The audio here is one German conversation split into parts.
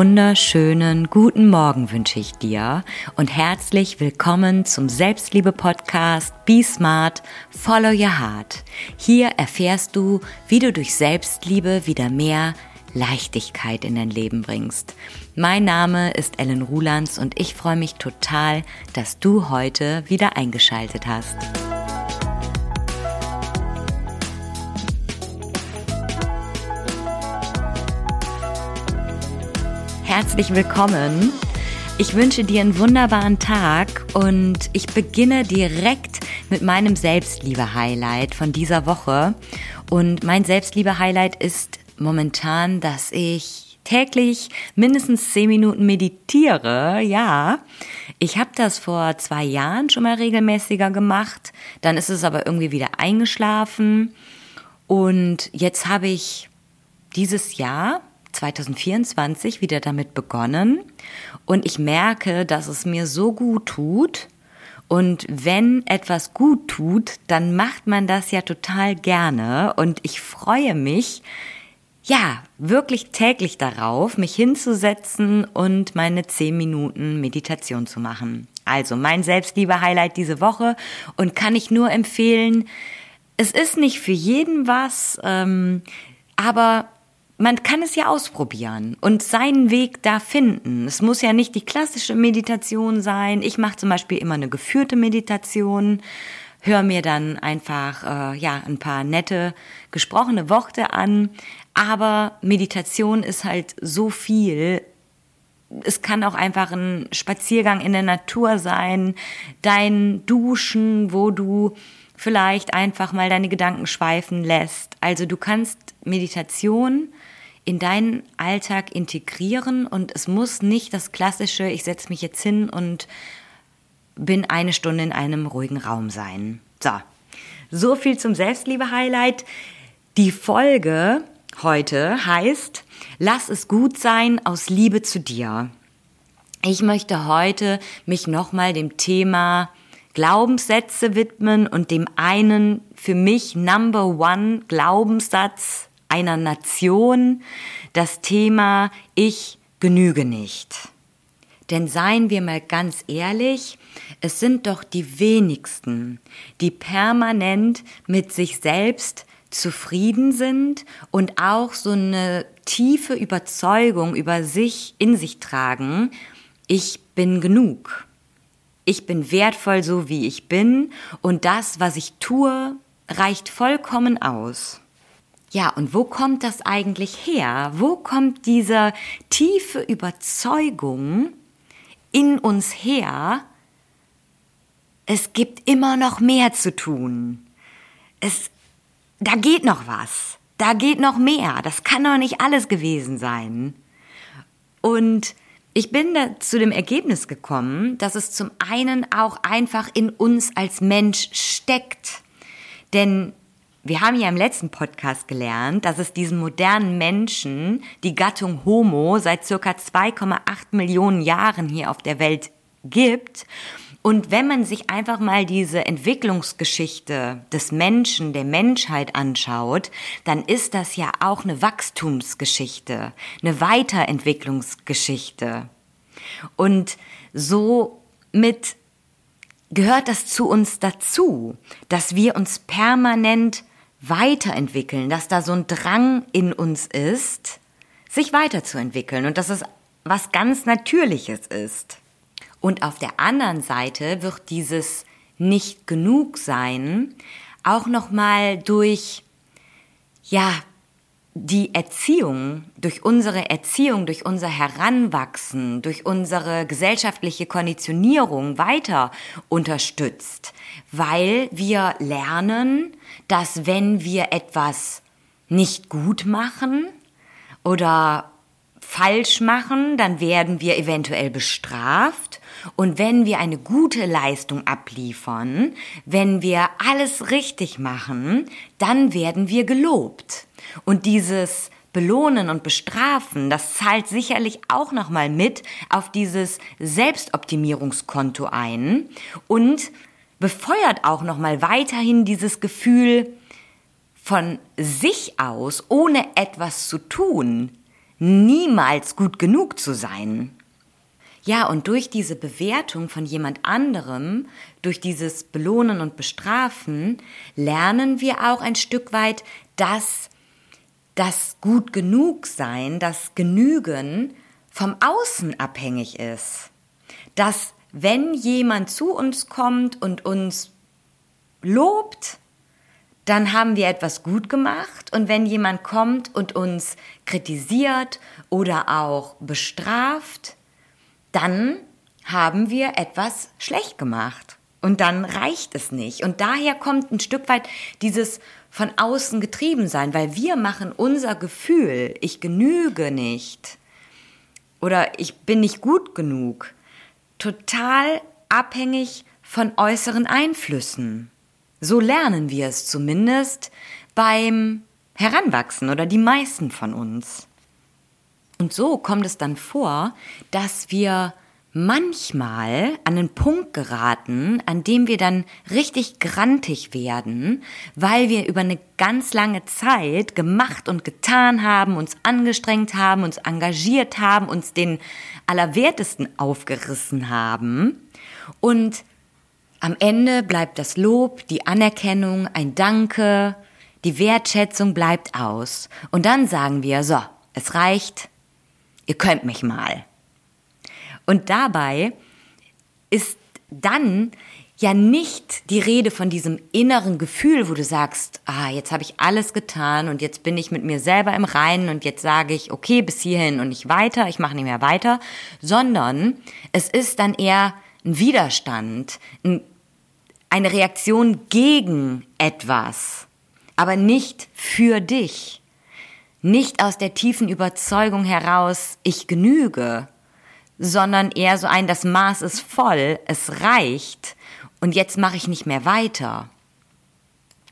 wunderschönen guten Morgen wünsche ich dir und herzlich willkommen zum Selbstliebe-Podcast Be Smart, Follow Your Heart. Hier erfährst du, wie du durch Selbstliebe wieder mehr Leichtigkeit in dein Leben bringst. Mein Name ist Ellen Rulands und ich freue mich total, dass du heute wieder eingeschaltet hast. Herzlich willkommen. Ich wünsche dir einen wunderbaren Tag und ich beginne direkt mit meinem Selbstliebe-Highlight von dieser Woche. Und mein Selbstliebe-Highlight ist momentan, dass ich täglich mindestens zehn Minuten meditiere. Ja, ich habe das vor zwei Jahren schon mal regelmäßiger gemacht. Dann ist es aber irgendwie wieder eingeschlafen. Und jetzt habe ich dieses Jahr 2024 wieder damit begonnen und ich merke, dass es mir so gut tut. Und wenn etwas gut tut, dann macht man das ja total gerne und ich freue mich, ja, wirklich täglich darauf, mich hinzusetzen und meine 10 Minuten Meditation zu machen. Also mein Selbstliebe-Highlight diese Woche und kann ich nur empfehlen, es ist nicht für jeden was, ähm, aber man kann es ja ausprobieren und seinen Weg da finden. Es muss ja nicht die klassische Meditation sein. Ich mache zum Beispiel immer eine geführte Meditation, höre mir dann einfach äh, ja ein paar nette gesprochene Worte an. Aber Meditation ist halt so viel. Es kann auch einfach ein Spaziergang in der Natur sein, dein Duschen, wo du vielleicht einfach mal deine Gedanken schweifen lässt. Also du kannst Meditation in deinen Alltag integrieren und es muss nicht das klassische, ich setze mich jetzt hin und bin eine Stunde in einem ruhigen Raum sein. So, so viel zum Selbstliebe-Highlight. Die Folge heute heißt, lass es gut sein aus Liebe zu dir. Ich möchte heute mich nochmal dem Thema Glaubenssätze widmen und dem einen für mich Number One Glaubenssatz einer Nation das Thema Ich genüge nicht. Denn seien wir mal ganz ehrlich, es sind doch die wenigsten, die permanent mit sich selbst zufrieden sind und auch so eine tiefe Überzeugung über sich in sich tragen, ich bin genug. Ich bin wertvoll so wie ich bin und das, was ich tue, reicht vollkommen aus. Ja, und wo kommt das eigentlich her? Wo kommt diese tiefe Überzeugung in uns her? Es gibt immer noch mehr zu tun. Es, da geht noch was. Da geht noch mehr. Das kann doch nicht alles gewesen sein. Und ich bin zu dem Ergebnis gekommen, dass es zum einen auch einfach in uns als Mensch steckt. Denn wir haben ja im letzten Podcast gelernt, dass es diesen modernen Menschen, die Gattung Homo, seit circa 2,8 Millionen Jahren hier auf der Welt gibt. Und wenn man sich einfach mal diese Entwicklungsgeschichte des Menschen, der Menschheit anschaut, dann ist das ja auch eine Wachstumsgeschichte, eine Weiterentwicklungsgeschichte. Und so mit gehört das zu uns dazu, dass wir uns permanent weiterentwickeln, dass da so ein Drang in uns ist, sich weiterzuentwickeln und dass es was ganz Natürliches ist. Und auf der anderen Seite wird dieses nicht genug sein auch noch mal durch ja die Erziehung, durch unsere Erziehung, durch unser Heranwachsen, durch unsere gesellschaftliche Konditionierung weiter unterstützt, weil wir lernen, dass wenn wir etwas nicht gut machen oder falsch machen, dann werden wir eventuell bestraft. Und wenn wir eine gute Leistung abliefern, wenn wir alles richtig machen, dann werden wir gelobt. Und dieses Belohnen und Bestrafen, das zahlt sicherlich auch nochmal mit auf dieses Selbstoptimierungskonto ein und befeuert auch nochmal weiterhin dieses Gefühl von sich aus, ohne etwas zu tun, niemals gut genug zu sein. Ja, und durch diese Bewertung von jemand anderem, durch dieses Belohnen und Bestrafen, lernen wir auch ein Stück weit, dass das gut genug sein, das Genügen vom Außen abhängig ist. Dass wenn jemand zu uns kommt und uns lobt, dann haben wir etwas gut gemacht. Und wenn jemand kommt und uns kritisiert oder auch bestraft, dann haben wir etwas schlecht gemacht. Und dann reicht es nicht. Und daher kommt ein Stück weit dieses von außen getrieben sein, weil wir machen unser Gefühl, ich genüge nicht oder ich bin nicht gut genug, total abhängig von äußeren Einflüssen. So lernen wir es zumindest beim Heranwachsen oder die meisten von uns. Und so kommt es dann vor, dass wir manchmal an einen Punkt geraten, an dem wir dann richtig grantig werden, weil wir über eine ganz lange Zeit gemacht und getan haben, uns angestrengt haben, uns engagiert haben, uns den Allerwertesten aufgerissen haben. Und am Ende bleibt das Lob, die Anerkennung, ein Danke, die Wertschätzung bleibt aus. Und dann sagen wir, so, es reicht, ihr könnt mich mal. Und dabei ist dann ja nicht die Rede von diesem inneren Gefühl, wo du sagst, ah, jetzt habe ich alles getan und jetzt bin ich mit mir selber im Reinen und jetzt sage ich, okay, bis hierhin und nicht weiter, ich mache nicht mehr weiter, sondern es ist dann eher ein Widerstand, eine Reaktion gegen etwas, aber nicht für dich, nicht aus der tiefen Überzeugung heraus, ich genüge, sondern eher so ein, das Maß ist voll, es reicht und jetzt mache ich nicht mehr weiter.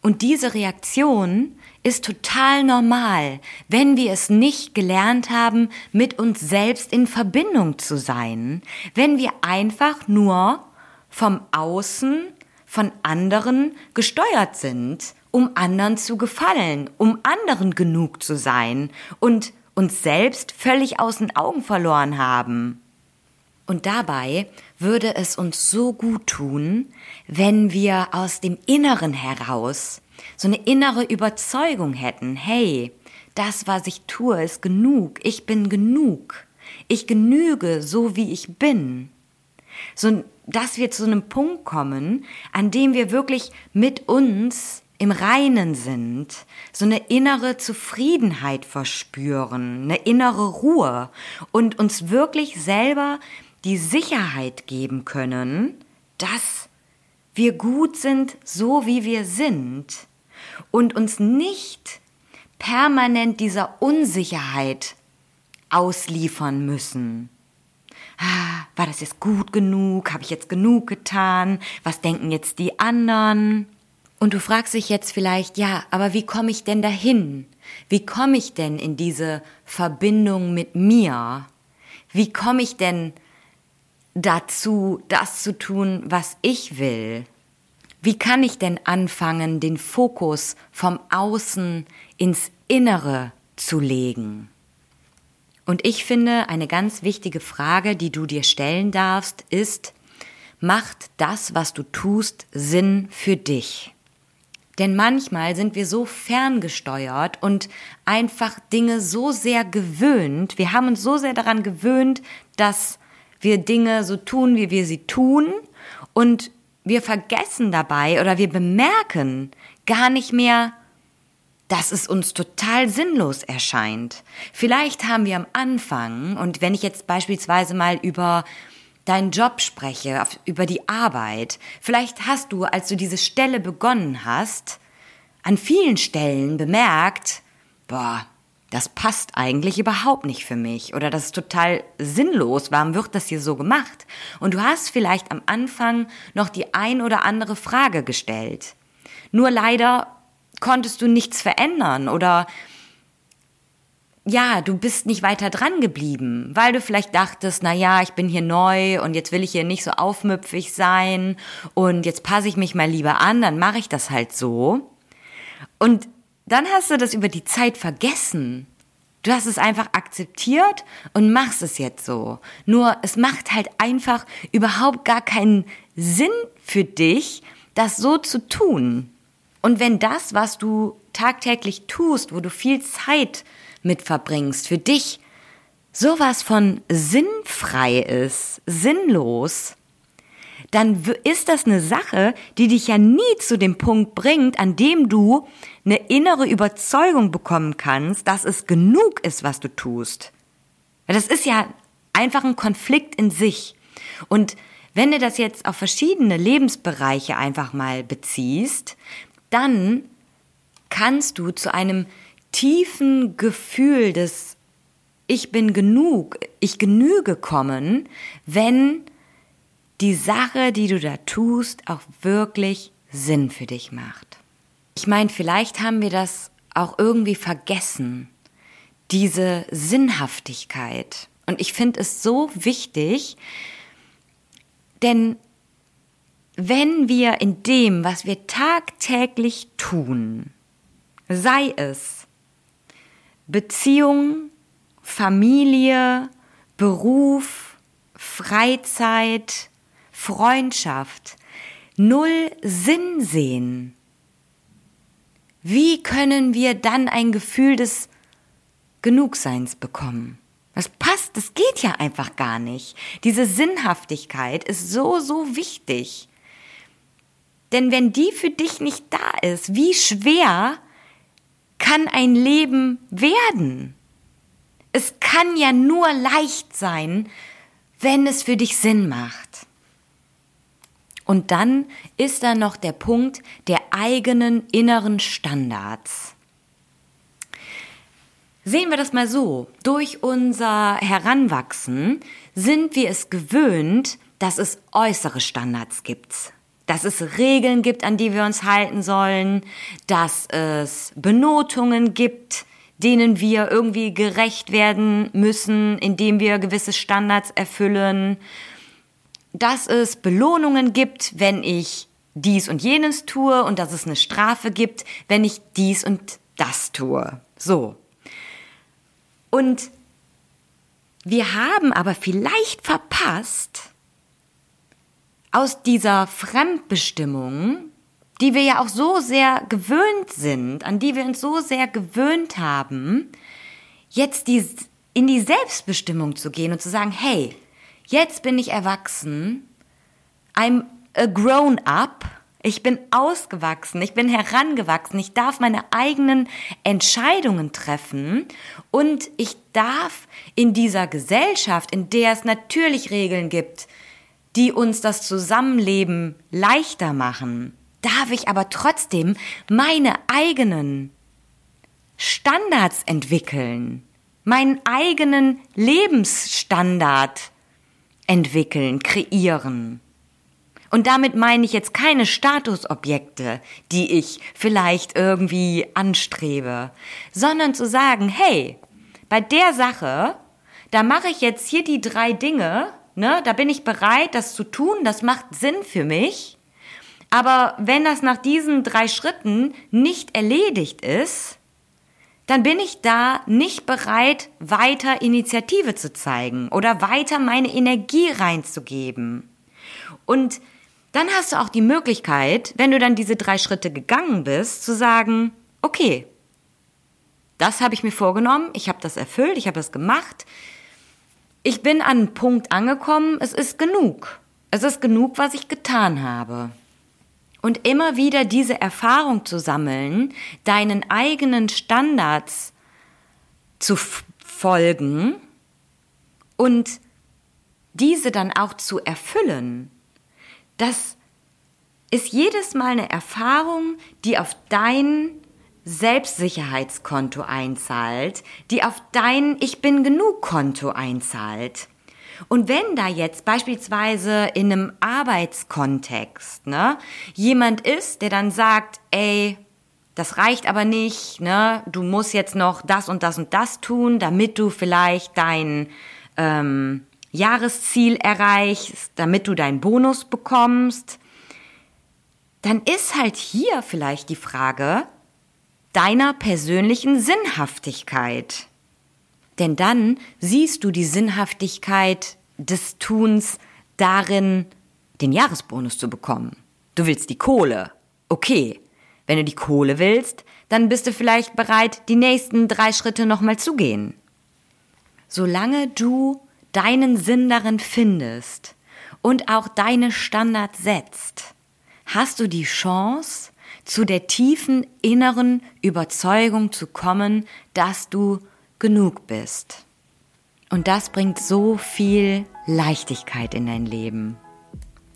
Und diese Reaktion ist total normal, wenn wir es nicht gelernt haben, mit uns selbst in Verbindung zu sein, wenn wir einfach nur vom Außen, von anderen gesteuert sind, um anderen zu gefallen, um anderen genug zu sein und uns selbst völlig aus den Augen verloren haben. Und dabei würde es uns so gut tun, wenn wir aus dem Inneren heraus so eine innere Überzeugung hätten, hey, das, was ich tue, ist genug, ich bin genug, ich genüge so, wie ich bin. So, dass wir zu einem Punkt kommen, an dem wir wirklich mit uns im Reinen sind, so eine innere Zufriedenheit verspüren, eine innere Ruhe und uns wirklich selber die Sicherheit geben können, dass wir gut sind, so wie wir sind und uns nicht permanent dieser Unsicherheit ausliefern müssen. Ah, war das jetzt gut genug? Habe ich jetzt genug getan? Was denken jetzt die anderen? Und du fragst dich jetzt vielleicht, ja, aber wie komme ich denn dahin? Wie komme ich denn in diese Verbindung mit mir? Wie komme ich denn dazu, das zu tun, was ich will? Wie kann ich denn anfangen, den Fokus vom Außen ins Innere zu legen? Und ich finde, eine ganz wichtige Frage, die du dir stellen darfst, ist, macht das, was du tust, Sinn für dich? Denn manchmal sind wir so ferngesteuert und einfach Dinge so sehr gewöhnt, wir haben uns so sehr daran gewöhnt, dass wir Dinge so tun, wie wir sie tun und wir vergessen dabei oder wir bemerken gar nicht mehr, dass es uns total sinnlos erscheint. Vielleicht haben wir am Anfang, und wenn ich jetzt beispielsweise mal über deinen Job spreche, über die Arbeit, vielleicht hast du, als du diese Stelle begonnen hast, an vielen Stellen bemerkt, boah, das passt eigentlich überhaupt nicht für mich oder das ist total sinnlos, warum wird das hier so gemacht? Und du hast vielleicht am Anfang noch die ein oder andere Frage gestellt. Nur leider konntest du nichts verändern oder ja, du bist nicht weiter dran geblieben, weil du vielleicht dachtest, na ja, ich bin hier neu und jetzt will ich hier nicht so aufmüpfig sein und jetzt passe ich mich mal lieber an, dann mache ich das halt so. Und dann hast du das über die Zeit vergessen. Du hast es einfach akzeptiert und machst es jetzt so. Nur es macht halt einfach überhaupt gar keinen Sinn für dich, das so zu tun. Und wenn das, was du tagtäglich tust, wo du viel Zeit mit verbringst, für dich sowas von sinnfrei ist, sinnlos, dann ist das eine Sache, die dich ja nie zu dem Punkt bringt, an dem du eine innere Überzeugung bekommen kannst, dass es genug ist, was du tust. Das ist ja einfach ein Konflikt in sich. Und wenn du das jetzt auf verschiedene Lebensbereiche einfach mal beziehst, dann kannst du zu einem tiefen Gefühl des Ich bin genug, ich genüge kommen, wenn die Sache, die du da tust, auch wirklich Sinn für dich macht. Ich meine, vielleicht haben wir das auch irgendwie vergessen, diese Sinnhaftigkeit. Und ich finde es so wichtig, denn wenn wir in dem, was wir tagtäglich tun, sei es Beziehung, Familie, Beruf, Freizeit, Freundschaft, null Sinn sehen, wie können wir dann ein Gefühl des Genugseins bekommen? Das passt, das geht ja einfach gar nicht. Diese Sinnhaftigkeit ist so, so wichtig. Denn wenn die für dich nicht da ist, wie schwer kann ein Leben werden? Es kann ja nur leicht sein, wenn es für dich Sinn macht. Und dann ist da noch der Punkt der eigenen inneren Standards. Sehen wir das mal so. Durch unser Heranwachsen sind wir es gewöhnt, dass es äußere Standards gibt. Dass es Regeln gibt, an die wir uns halten sollen, dass es Benotungen gibt, denen wir irgendwie gerecht werden müssen, indem wir gewisse Standards erfüllen dass es Belohnungen gibt, wenn ich dies und jenes tue und dass es eine Strafe gibt, wenn ich dies und das tue. So. Und wir haben aber vielleicht verpasst, aus dieser Fremdbestimmung, die wir ja auch so sehr gewöhnt sind, an die wir uns so sehr gewöhnt haben, jetzt die, in die Selbstbestimmung zu gehen und zu sagen, hey, Jetzt bin ich erwachsen. I'm a grown up. Ich bin ausgewachsen, ich bin herangewachsen, ich darf meine eigenen Entscheidungen treffen und ich darf in dieser Gesellschaft, in der es natürlich Regeln gibt, die uns das Zusammenleben leichter machen, darf ich aber trotzdem meine eigenen Standards entwickeln, meinen eigenen Lebensstandard entwickeln, kreieren. Und damit meine ich jetzt keine Statusobjekte, die ich vielleicht irgendwie anstrebe, sondern zu sagen, hey, bei der Sache, da mache ich jetzt hier die drei Dinge, ne, da bin ich bereit, das zu tun, das macht Sinn für mich. Aber wenn das nach diesen drei Schritten nicht erledigt ist, dann bin ich da nicht bereit, weiter Initiative zu zeigen oder weiter meine Energie reinzugeben. Und dann hast du auch die Möglichkeit, wenn du dann diese drei Schritte gegangen bist, zu sagen, okay, das habe ich mir vorgenommen, ich habe das erfüllt, ich habe das gemacht, ich bin an einen Punkt angekommen, es ist genug. Es ist genug, was ich getan habe. Und immer wieder diese Erfahrung zu sammeln, deinen eigenen Standards zu folgen und diese dann auch zu erfüllen, das ist jedes Mal eine Erfahrung, die auf dein Selbstsicherheitskonto einzahlt, die auf dein Ich bin genug Konto einzahlt. Und wenn da jetzt beispielsweise in einem Arbeitskontext ne, jemand ist, der dann sagt, ey, das reicht aber nicht, ne, du musst jetzt noch das und das und das tun, damit du vielleicht dein ähm, Jahresziel erreichst, damit du deinen Bonus bekommst, dann ist halt hier vielleicht die Frage deiner persönlichen Sinnhaftigkeit. Denn dann siehst du die Sinnhaftigkeit des Tuns darin, den Jahresbonus zu bekommen. Du willst die Kohle. Okay. Wenn du die Kohle willst, dann bist du vielleicht bereit, die nächsten drei Schritte nochmal zu gehen. Solange du deinen Sinn darin findest und auch deine Standards setzt, hast du die Chance, zu der tiefen inneren Überzeugung zu kommen, dass du genug bist. Und das bringt so viel Leichtigkeit in dein Leben.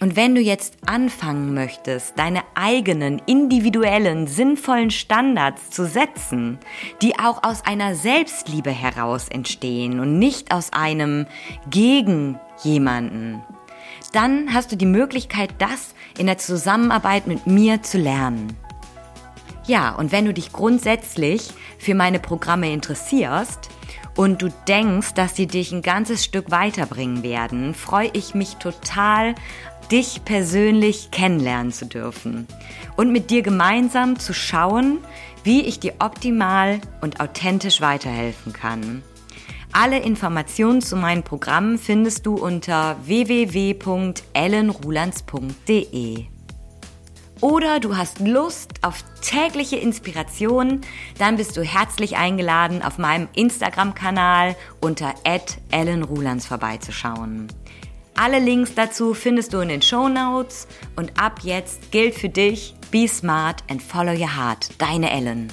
Und wenn du jetzt anfangen möchtest, deine eigenen, individuellen, sinnvollen Standards zu setzen, die auch aus einer Selbstliebe heraus entstehen und nicht aus einem gegen jemanden, dann hast du die Möglichkeit, das in der Zusammenarbeit mit mir zu lernen. Ja, und wenn du dich grundsätzlich für meine Programme interessierst, und du denkst, dass sie dich ein ganzes Stück weiterbringen werden, freue ich mich total dich persönlich kennenlernen zu dürfen und mit dir gemeinsam zu schauen, wie ich dir optimal und authentisch weiterhelfen kann. Alle Informationen zu meinen Programmen findest du unter www.ellenrulands.de. Oder du hast Lust auf tägliche Inspiration, dann bist du herzlich eingeladen, auf meinem Instagram-Kanal unter @ellenrulands vorbeizuschauen. Alle Links dazu findest du in den Show Notes und ab jetzt gilt für dich, be smart and follow your heart. Deine Ellen.